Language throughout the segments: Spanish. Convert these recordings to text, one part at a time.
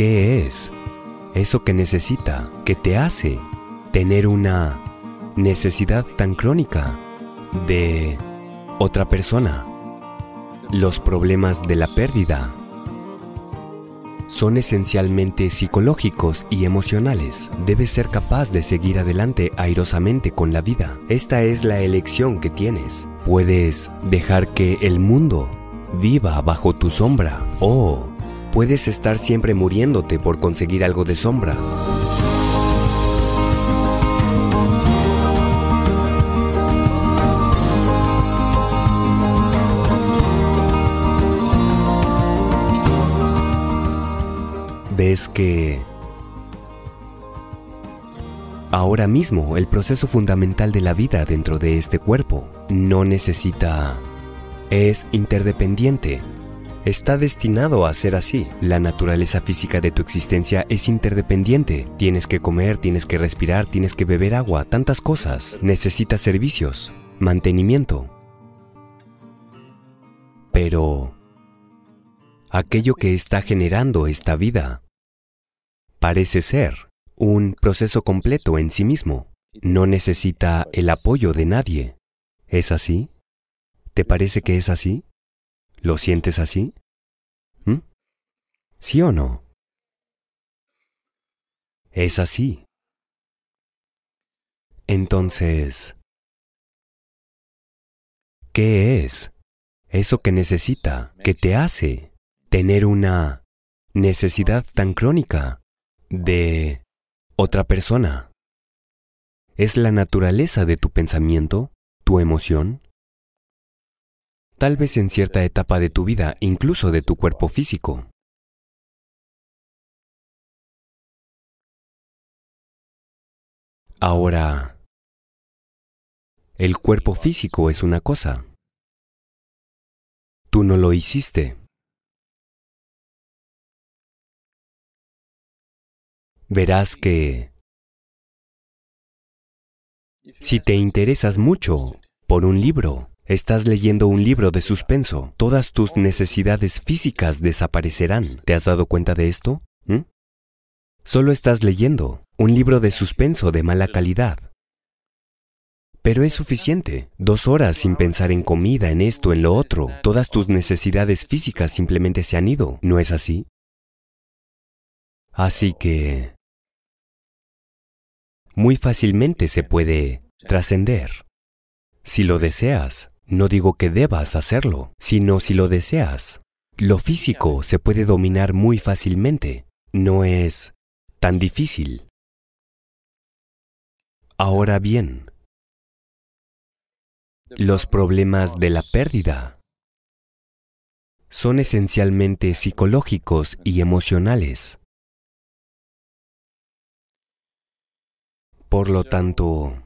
¿Qué es eso que necesita, que te hace tener una necesidad tan crónica de otra persona? Los problemas de la pérdida son esencialmente psicológicos y emocionales. Debes ser capaz de seguir adelante airosamente con la vida. Esta es la elección que tienes. Puedes dejar que el mundo viva bajo tu sombra o puedes estar siempre muriéndote por conseguir algo de sombra. ves que ahora mismo el proceso fundamental de la vida dentro de este cuerpo no necesita... es interdependiente. Está destinado a ser así. La naturaleza física de tu existencia es interdependiente. Tienes que comer, tienes que respirar, tienes que beber agua, tantas cosas. Necesitas servicios, mantenimiento. Pero aquello que está generando esta vida parece ser un proceso completo en sí mismo. No necesita el apoyo de nadie. ¿Es así? ¿Te parece que es así? ¿Lo sientes así? ¿Mm? ¿Sí o no? Es así. Entonces, ¿qué es eso que necesita, que te hace tener una necesidad tan crónica de otra persona. ¿Es la naturaleza de tu pensamiento, tu emoción? Tal vez en cierta etapa de tu vida, incluso de tu cuerpo físico. Ahora, el cuerpo físico es una cosa. Tú no lo hiciste. verás que si te interesas mucho por un libro, estás leyendo un libro de suspenso, todas tus necesidades físicas desaparecerán. ¿Te has dado cuenta de esto? ¿Mm? Solo estás leyendo un libro de suspenso de mala calidad. Pero es suficiente. Dos horas sin pensar en comida, en esto, en lo otro. Todas tus necesidades físicas simplemente se han ido. ¿No es así? Así que muy fácilmente se puede trascender. Si lo deseas, no digo que debas hacerlo, sino si lo deseas. Lo físico se puede dominar muy fácilmente, no es tan difícil. Ahora bien, los problemas de la pérdida son esencialmente psicológicos y emocionales. Por lo tanto,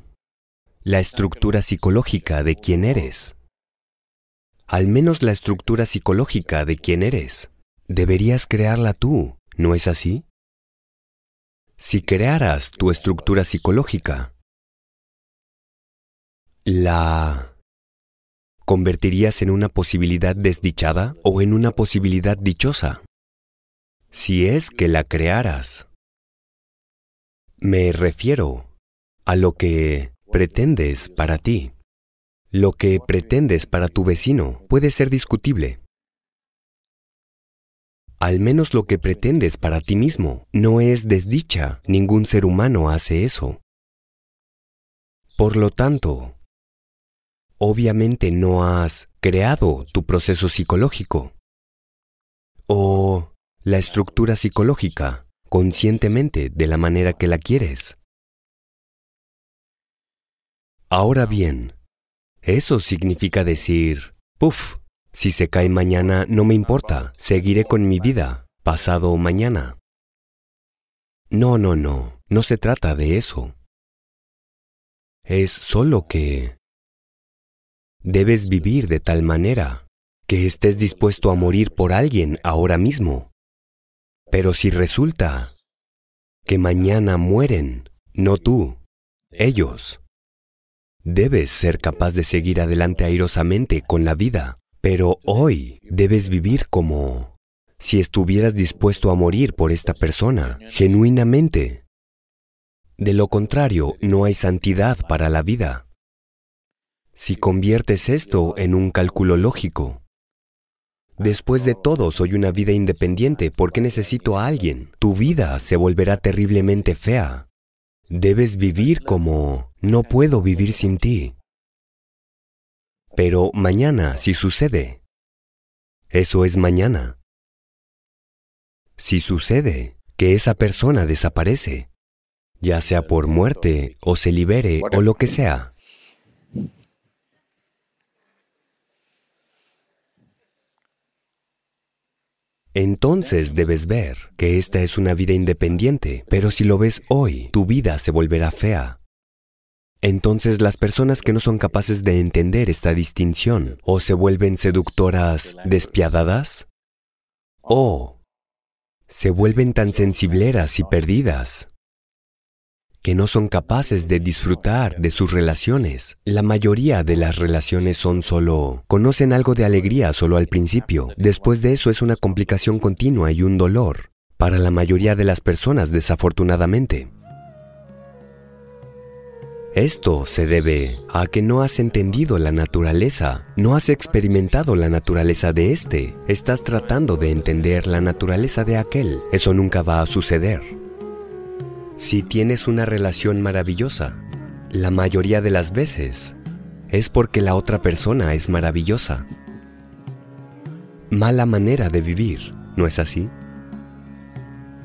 la estructura psicológica de quién eres, al menos la estructura psicológica de quién eres, deberías crearla tú, ¿no es así? Si crearas tu estructura psicológica, ¿la convertirías en una posibilidad desdichada o en una posibilidad dichosa? Si es que la crearas. Me refiero a lo que pretendes para ti. Lo que pretendes para tu vecino puede ser discutible. Al menos lo que pretendes para ti mismo no es desdicha. Ningún ser humano hace eso. Por lo tanto, obviamente no has creado tu proceso psicológico o la estructura psicológica conscientemente de la manera que la quieres. Ahora bien, eso significa decir, puff, si se cae mañana no me importa, seguiré con mi vida, pasado o mañana. No, no, no, no se trata de eso. Es solo que debes vivir de tal manera que estés dispuesto a morir por alguien ahora mismo. Pero si resulta que mañana mueren, no tú, ellos, Debes ser capaz de seguir adelante airosamente con la vida, pero hoy debes vivir como si estuvieras dispuesto a morir por esta persona, genuinamente. De lo contrario, no hay santidad para la vida. Si conviertes esto en un cálculo lógico, Después de todo, soy una vida independiente. ¿Por qué necesito a alguien? Tu vida se volverá terriblemente fea. Debes vivir como no puedo vivir sin ti. Pero mañana, si sucede, eso es mañana. Si sucede que esa persona desaparece, ya sea por muerte o se libere o lo que sea, Entonces debes ver que esta es una vida independiente, pero si lo ves hoy, tu vida se volverá fea. Entonces las personas que no son capaces de entender esta distinción o se vuelven seductoras despiadadas o se vuelven tan sensibleras y perdidas que no son capaces de disfrutar de sus relaciones. La mayoría de las relaciones son solo... conocen algo de alegría solo al principio. Después de eso es una complicación continua y un dolor. Para la mayoría de las personas, desafortunadamente. Esto se debe a que no has entendido la naturaleza, no has experimentado la naturaleza de este, estás tratando de entender la naturaleza de aquel. Eso nunca va a suceder. Si tienes una relación maravillosa, la mayoría de las veces es porque la otra persona es maravillosa. Mala manera de vivir, ¿no es así?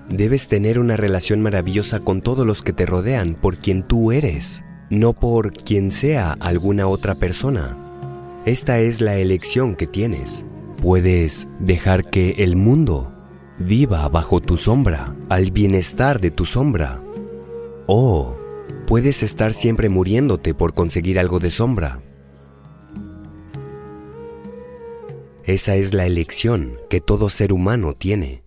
Debes tener una relación maravillosa con todos los que te rodean por quien tú eres, no por quien sea alguna otra persona. Esta es la elección que tienes. Puedes dejar que el mundo viva bajo tu sombra, al bienestar de tu sombra. O puedes estar siempre muriéndote por conseguir algo de sombra. Esa es la elección que todo ser humano tiene.